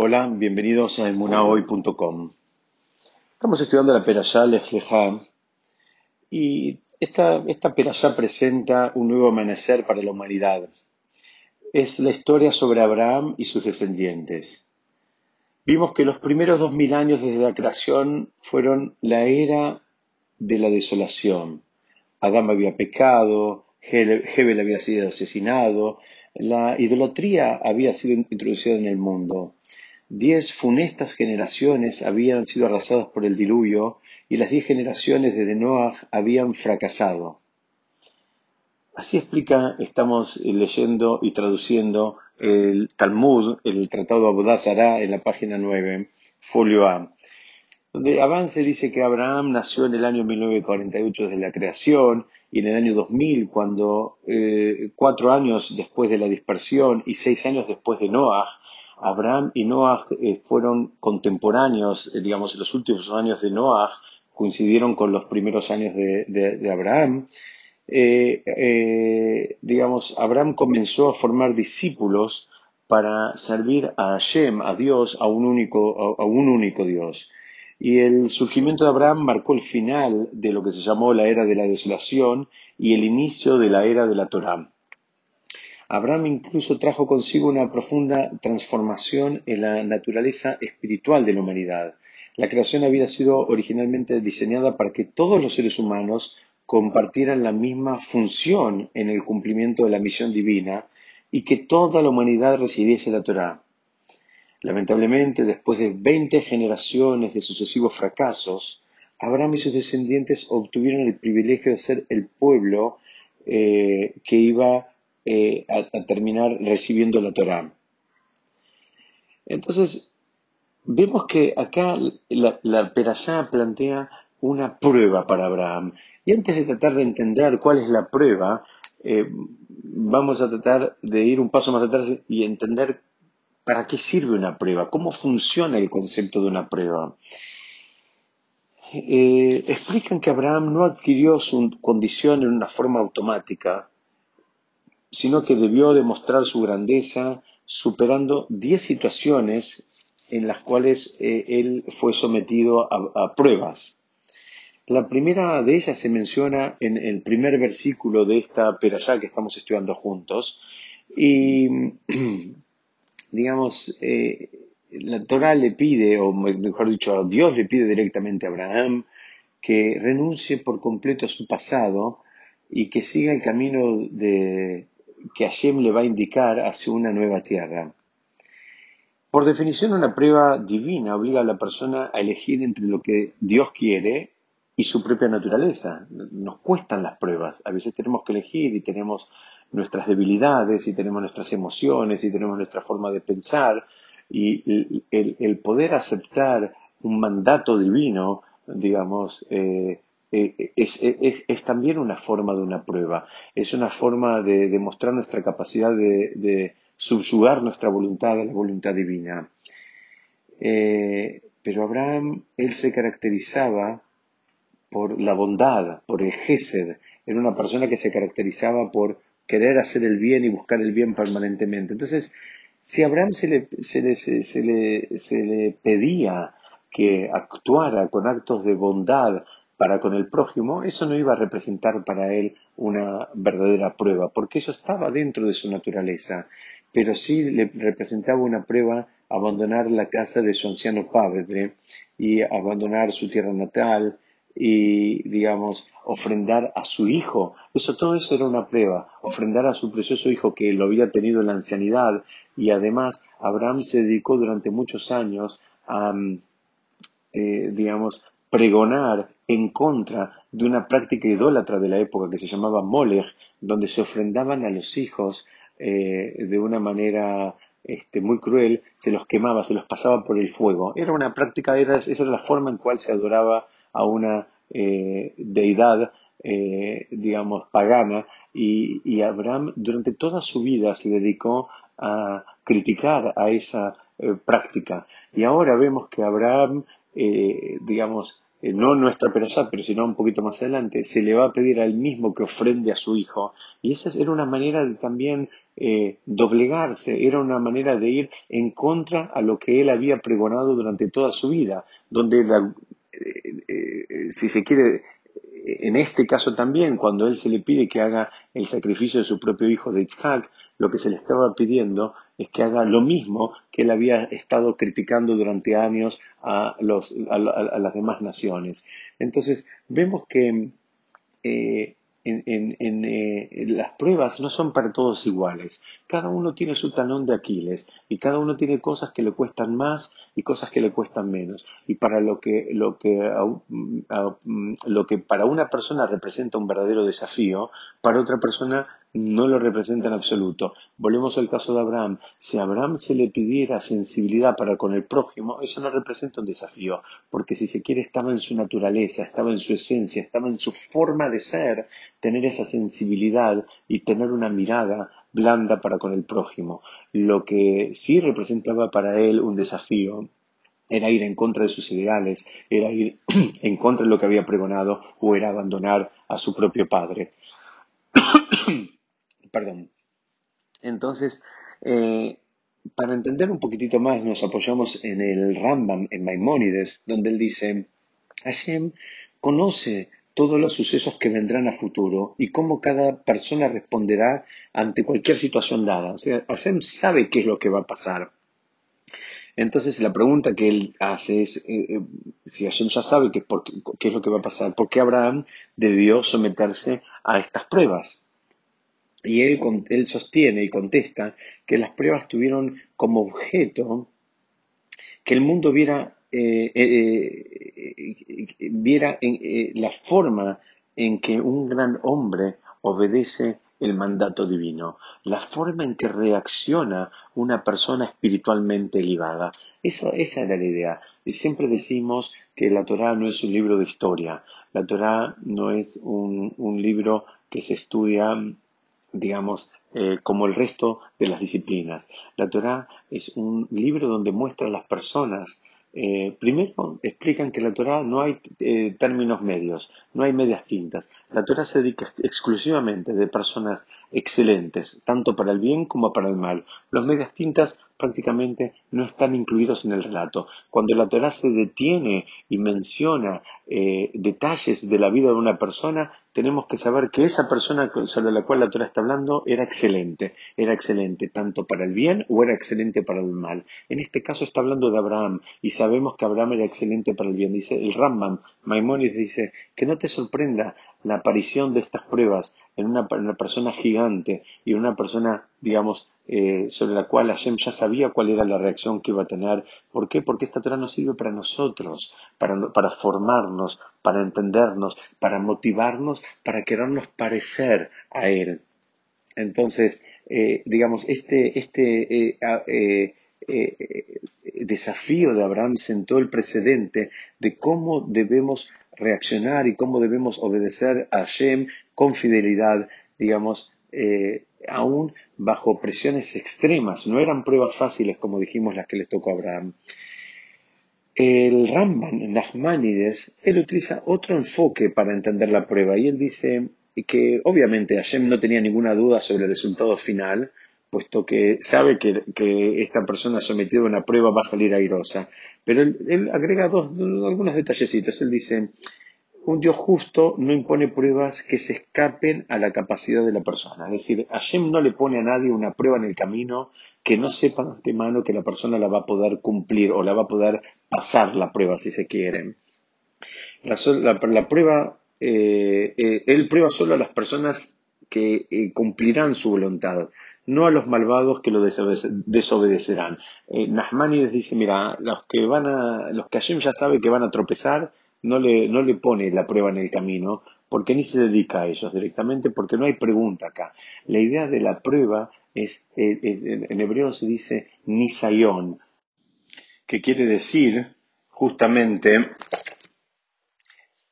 Hola, bienvenidos a emunahoy.com. Estamos estudiando la Perashá Lech y esta, esta Perashá presenta un nuevo amanecer para la humanidad. Es la historia sobre Abraham y sus descendientes. Vimos que los primeros dos mil años desde la creación fueron la era de la desolación. Adán había pecado, Hebel había sido asesinado, la idolatría había sido introducida en el mundo. Diez funestas generaciones habían sido arrasadas por el diluvio y las diez generaciones desde Noah habían fracasado. Así explica, estamos leyendo y traduciendo el Talmud, el Tratado de Abodazara, en la página 9, folio A donde avance dice que Abraham nació en el año 1948 desde la creación y en el año 2000, cuando eh, cuatro años después de la dispersión y seis años después de Noah, Abraham y Noah eh, fueron contemporáneos, eh, digamos, los últimos años de Noah coincidieron con los primeros años de, Abraham. digamos, Abraham comenzó a formar discípulos para servir a Hashem, a Dios, a un único, a un único Dios. Y el surgimiento de Abraham marcó el final de lo que se llamó la era de la desolación y el inicio de la era de la Torá. Abraham incluso trajo consigo una profunda transformación en la naturaleza espiritual de la humanidad. La creación había sido originalmente diseñada para que todos los seres humanos compartieran la misma función en el cumplimiento de la misión divina y que toda la humanidad recibiese la Torá. Lamentablemente, después de veinte generaciones de sucesivos fracasos, Abraham y sus descendientes obtuvieron el privilegio de ser el pueblo eh, que iba eh, a, terminar recibiendo la Torá. Entonces, vemos que acá la, la plantea una prueba para Abraham. Y antes de tratar de entender cuál es la prueba, eh, vamos a tratar de ir un paso más atrás y entender ¿Para qué sirve una prueba? ¿Cómo funciona el concepto de una prueba? Eh, explican que Abraham no adquirió su condición en una forma automática, sino que debió demostrar su grandeza superando diez situaciones en las cuales eh, él fue sometido a, pruebas. La primera de ellas se menciona en el primer versículo de esta perashá que estamos estudiando juntos, y digamos, eh, la Torah le pide, o mejor dicho, Dios le pide directamente a Abraham que renuncie por completo a su pasado y que siga el camino de, que Hashem le va a indicar hacia una nueva tierra. Por definición, una prueba divina obliga a la persona a elegir entre lo que Dios quiere y su propia naturaleza. Nos cuestan las pruebas. A veces tenemos que elegir y tenemos nuestras debilidades y tenemos nuestras emociones y tenemos nuestra forma de pensar y el, poder aceptar un mandato divino, digamos, eh, eh, es, también una forma de una prueba, es una forma de demostrar nuestra capacidad de, subyugar nuestra voluntad a la voluntad divina. Eh, pero Abraham, él se caracterizaba por la bondad, por el gesed, era una persona que se caracterizaba por querer hacer el bien y buscar el bien permanentemente. Entonces, si Abraham se le, se le, se se le pedía que actuara con actos de bondad para con el prójimo, eso no iba a representar para él una verdadera prueba, porque eso estaba dentro de su naturaleza, pero sí le representaba una prueba abandonar la casa de su anciano padre y abandonar su tierra natal y, digamos, ofrendar a su hijo. Eso, todo eso era una prueba. Ofrendar a su precioso hijo que lo había tenido en la ancianidad. Y además, Abraham se dedicó durante muchos años a, mm, eh, digamos, pregonar en contra de una práctica idólatra de la época que se llamaba Molech, donde se ofrendaban a los hijos eh, de una manera este, muy cruel, se los quemaba, se los pasaba por el fuego. Era una práctica, era, esa era la forma en cual se adoraba a una eh, deidad, eh, digamos, pagana, y, Abraham durante toda su vida se dedicó a criticar a esa práctica. Y ahora vemos que Abraham, digamos, no nuestra persona, pero sino un poquito más adelante, se le va a pedir al mismo que ofrende a su hijo. Y esa era una manera de también eh, doblegarse, era una manera de ir en contra a lo que él había pregonado durante toda su vida, donde eh, si se quiere, en este caso también, cuando él se le pide que haga el sacrificio de su propio hijo de Itzhak, lo que se le estaba pidiendo es que haga lo mismo que él había estado criticando durante años a, los, a, las demás naciones. Entonces, vemos que eh, en, eh, las pruebas no son para todos iguales. Cada uno tiene su talón de Aquiles y cada uno tiene cosas que le cuestan más y cosas que le cuestan menos. Y para lo que, lo que, lo que para una persona representa un verdadero desafío, para otra persona no lo representa en absoluto. Volvemos al caso de Abraham. Si a Abraham se le pidiera sensibilidad para con el prójimo, eso no representa un desafío, porque si se quiere estaba en su naturaleza, estaba en su esencia, estaba en su forma de ser, tener esa sensibilidad y tener una mirada blanda para con el prójimo. Lo que sí representaba para él un desafío era ir en contra de sus ideales, era ir en contra de lo que había pregonado o era abandonar a su propio padre. Entonces, eh, para entender un poquitito más, nos apoyamos en el Rambam, en Maimónides, donde él dice, Hashem conoce todos los sucesos que vendrán a futuro y cómo cada persona responderá ante cualquier situación dada. O sea, Hashem sabe qué es lo que va a pasar. Entonces la pregunta que él hace es, eh, eh, si Hashem ya sabe qué, qué es lo que va a pasar, ¿por qué Abraham debió someterse a estas pruebas? Y él, él sostiene y contesta que las pruebas tuvieron como objeto que el mundo viera, eh, eh, eh, viera la forma en que un gran hombre obedece el mandato divino, la forma en que reacciona una persona espiritualmente elevada. Esa, esa era la idea. Y siempre decimos que la Torah no es un libro de historia, la Torah no es un, un libro que se estudia digamos, eh, como el resto de las disciplinas. La Torah es un libro donde muestra a las personas eh, primero explican que en la Torah no hay eh, términos medios, no hay medias tintas. La Torah se dedica exclusivamente de personas excelentes, tanto para el bien como para el mal. Los medias tintas prácticamente no están incluidos en el relato. Cuando la Torah se detiene y menciona eh, detalles de la vida de una persona, tenemos que saber que esa persona sobre la cual la Torah está hablando era excelente, era excelente tanto para el bien o era excelente para el mal. En este caso está hablando de Abraham y sabemos que Abraham era excelente para el bien. Dice el Rambam, Maimonides dice que no te sorprenda la aparición de estas pruebas en una, persona gigante y en una persona, digamos, eh, sobre la cual Hashem ya sabía cuál era la reacción que iba a tener. ¿Por qué? Porque esta Torah nos sirve para nosotros, para, para formarnos, para entendernos, para motivarnos, para querernos parecer a Él. Entonces, eh, digamos, este, este eh, desafío de Abraham sentó el precedente de cómo debemos reaccionar y cómo debemos obedecer a Hashem con fidelidad, digamos, eh, aún bajo presiones extremas. No eran pruebas fáciles, como dijimos, las que les tocó a Abraham. El Ramban, Nachmanides, él utiliza otro enfoque para entender la prueba y él dice que obviamente Hashem no tenía ninguna duda sobre el resultado final, puesto que sabe que, esta persona sometida a una prueba va a salir airosa. Pero él, agrega dos, algunos detallecitos. Él dice, un Dios justo no impone pruebas que se escapen a la capacidad de la persona. Es decir, Hashem no le pone a nadie una prueba en el camino que no sepa de antemano que la persona la va a poder cumplir o la va a poder pasar la prueba si se quiere. La, prueba, eh, eh, él prueba solo a las personas que eh, cumplirán su voluntad no a los malvados que lo desobedecerán. Eh, dice, mira, los que van a, los que Hashem ya sabe que van a tropezar, no le, no le pone la prueba en el camino, porque ni se dedica a ellos directamente, porque no hay pregunta acá. La idea de la prueba es, eh, en hebreo se dice nisayón, que quiere decir justamente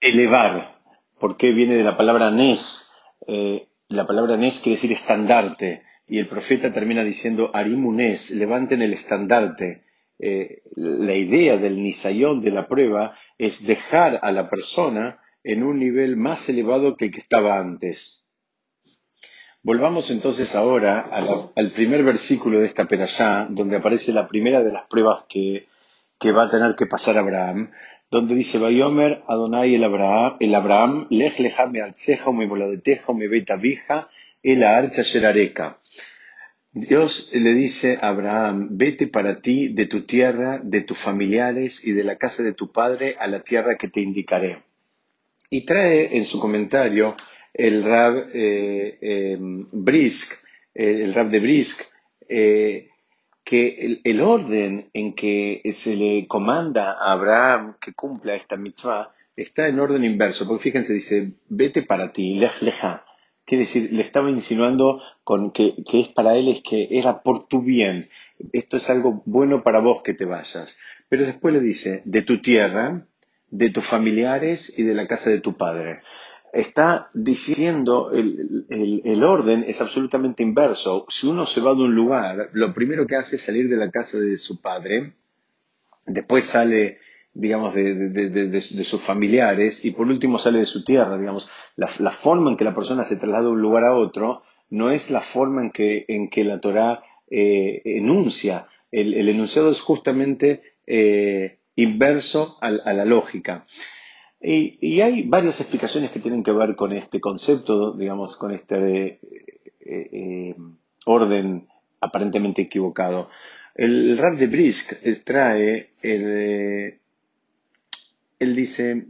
elevar, porque viene de la palabra nes, eh, la palabra nes quiere decir estandarte, y el profeta termina diciendo, Arimunes, levanten el estandarte. Eh, la idea del nisayón de la prueba es dejar a la persona en un nivel más elevado que el que estaba antes. Volvamos entonces ahora al primer versículo de esta perashá, donde aparece la primera de las pruebas que, va a tener que pasar Abraham, donde dice, Vayomer Adonai el Abraham, el Abraham, lech lecha me alceja me voladeteja me beta vija, el archa sherareka. Dios le dice a Abraham, vete para ti de tu tierra, de tus familiares y de la casa de tu padre a la tierra que te indicaré. Y trae en su comentario el Rab eh, eh, Brisk, eh, el Rab de Brisk, que el, orden en que se le comanda a Abraham que cumpla esta mitzvah está en orden inverso, porque fíjense, dice, vete para ti, lej. Quiere decir, le estaba insinuando con que, que, es para él, es que era por tu bien. Esto es algo bueno para vos que te vayas. Pero después le dice, de tu tierra, de tus familiares y de la casa de tu padre está diciendo el, orden es absolutamente inverso. Si uno se va de un lugar, lo primero que hace es salir de la casa de su padre, después sale, digamos, de, sus familiares y por último sale de su tierra, digamos. La, forma en que la persona se traslada de un lugar a otro no es la forma en que, en que la Torah eh, enuncia. El, enunciado es justamente eh, inverso a la lógica. Y, hay varias explicaciones que tienen que ver con este concepto, digamos, con este eh, orden aparentemente equivocado. El rap de Brisk extrae, él dice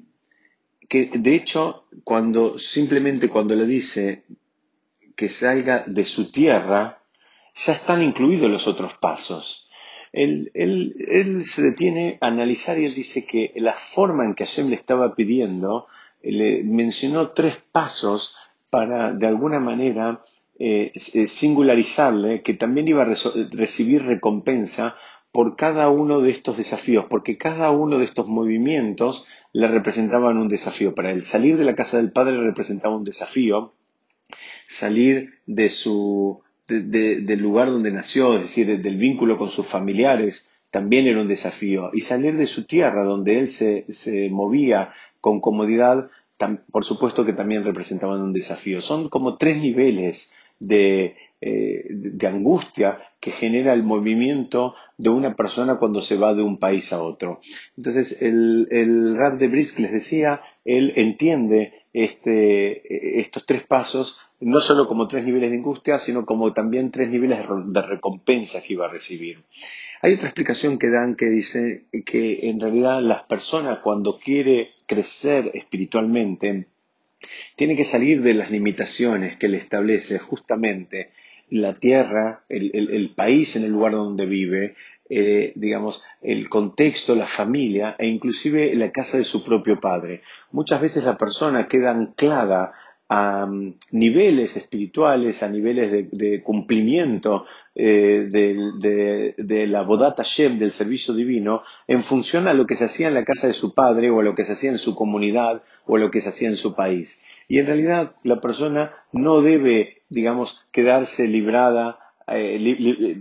que de hecho cuando simplemente cuando le dice que salga de su tierra, ya están incluidos los otros pasos. Él, se detiene a analizar y él dice que la forma en que Hashem le estaba pidiendo, le mencionó tres pasos para, de alguna manera, eh, eh, singularizarle que también iba a recibir recompensa por cada uno de estos desafíos, porque cada uno de estos movimientos le representaban un desafío para él. Salir de la casa del padre representaba un desafío, salir de su, del lugar donde nació, es decir, del vínculo con sus familiares, también era un desafío. Y salir de su tierra, donde él se, movía con comodidad, por supuesto que también representaban un desafío. Son como tres niveles de, eh, de angustia que genera el movimiento de una persona cuando se va de un país a otro. Entonces, el, el de Brisk les decía, él entiende este, estos tres pasos no solo como tres niveles de angustia, sino como también tres niveles de recompensa que iba a recibir. Hay otra explicación que dan que dice que en realidad las personas cuando quiere crecer espiritualmente, tiene que salir de las limitaciones que le establece justamente la tierra, el, país en el lugar donde vive, eh, digamos, el contexto, la familia e inclusive la casa de su propio padre. Muchas veces la persona queda anclada a mm, niveles espirituales, a niveles de, cumplimiento eh, de, la Bodata Shem, del servicio divino, en función a lo que se hacía en la casa de su padre o a lo que se hacía en su comunidad o a lo que se hacía en su país. Y en realidad la persona no debe, digamos, quedarse librada eh,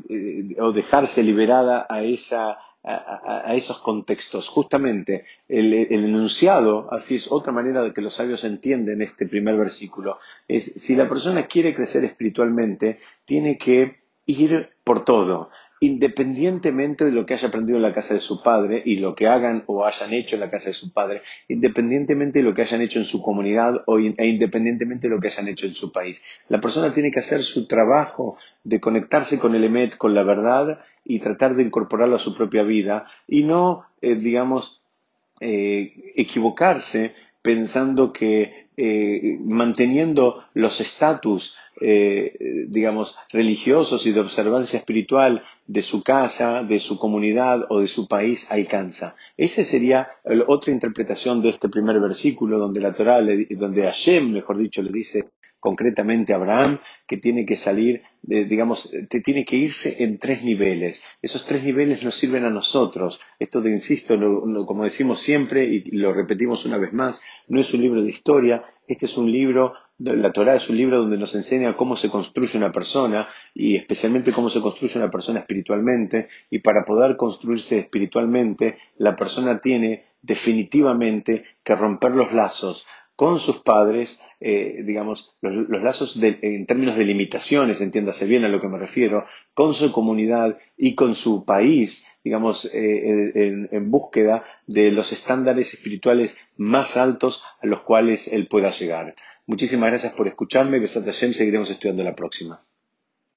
eh, o dejarse liberada a esa a, esos contextos. Justamente el, enunciado, así es otra manera de que los sabios entienden este primer versículo, es si la persona quiere crecer espiritualmente, tiene que ir por todo independientemente de lo que haya aprendido en la casa de su padre y lo que hagan o hayan hecho en la casa de su padre, independientemente de lo que hayan hecho en su comunidad o e independientemente de lo que hayan hecho en su país. La persona tiene que hacer su trabajo de conectarse con el EMET, con la verdad y tratar de incorporarlo a su propia vida y no, eh, digamos, eh, equivocarse pensando que eh, manteniendo los estatus, digamos, religiosos y de observancia espiritual de su casa, de su comunidad o de su país alcanza. Esa sería otra interpretación de este primer versículo donde la Torah, donde Hashem, mejor dicho, le dice concretamente Abraham, que tiene que salir, digamos, tiene que irse en tres niveles. Esos tres niveles nos sirven a nosotros. Esto, de, insisto, como decimos siempre y lo repetimos una vez más, no es un libro de historia, este es un libro la Torah es un libro donde nos enseña cómo se construye una persona y especialmente cómo se construye una persona espiritualmente y para poder construirse espiritualmente la persona tiene definitivamente que romper los lazos con sus padres, eh, digamos, los, lazos en términos de limitaciones, entiéndase bien a lo que me refiero, con su comunidad y con su país, digamos, eh, en, en, búsqueda de los estándares espirituales más altos a los cuales él pueda llegar. Muchísimas gracias por escucharme. Besat Hashem, seguiremos estudiando la próxima.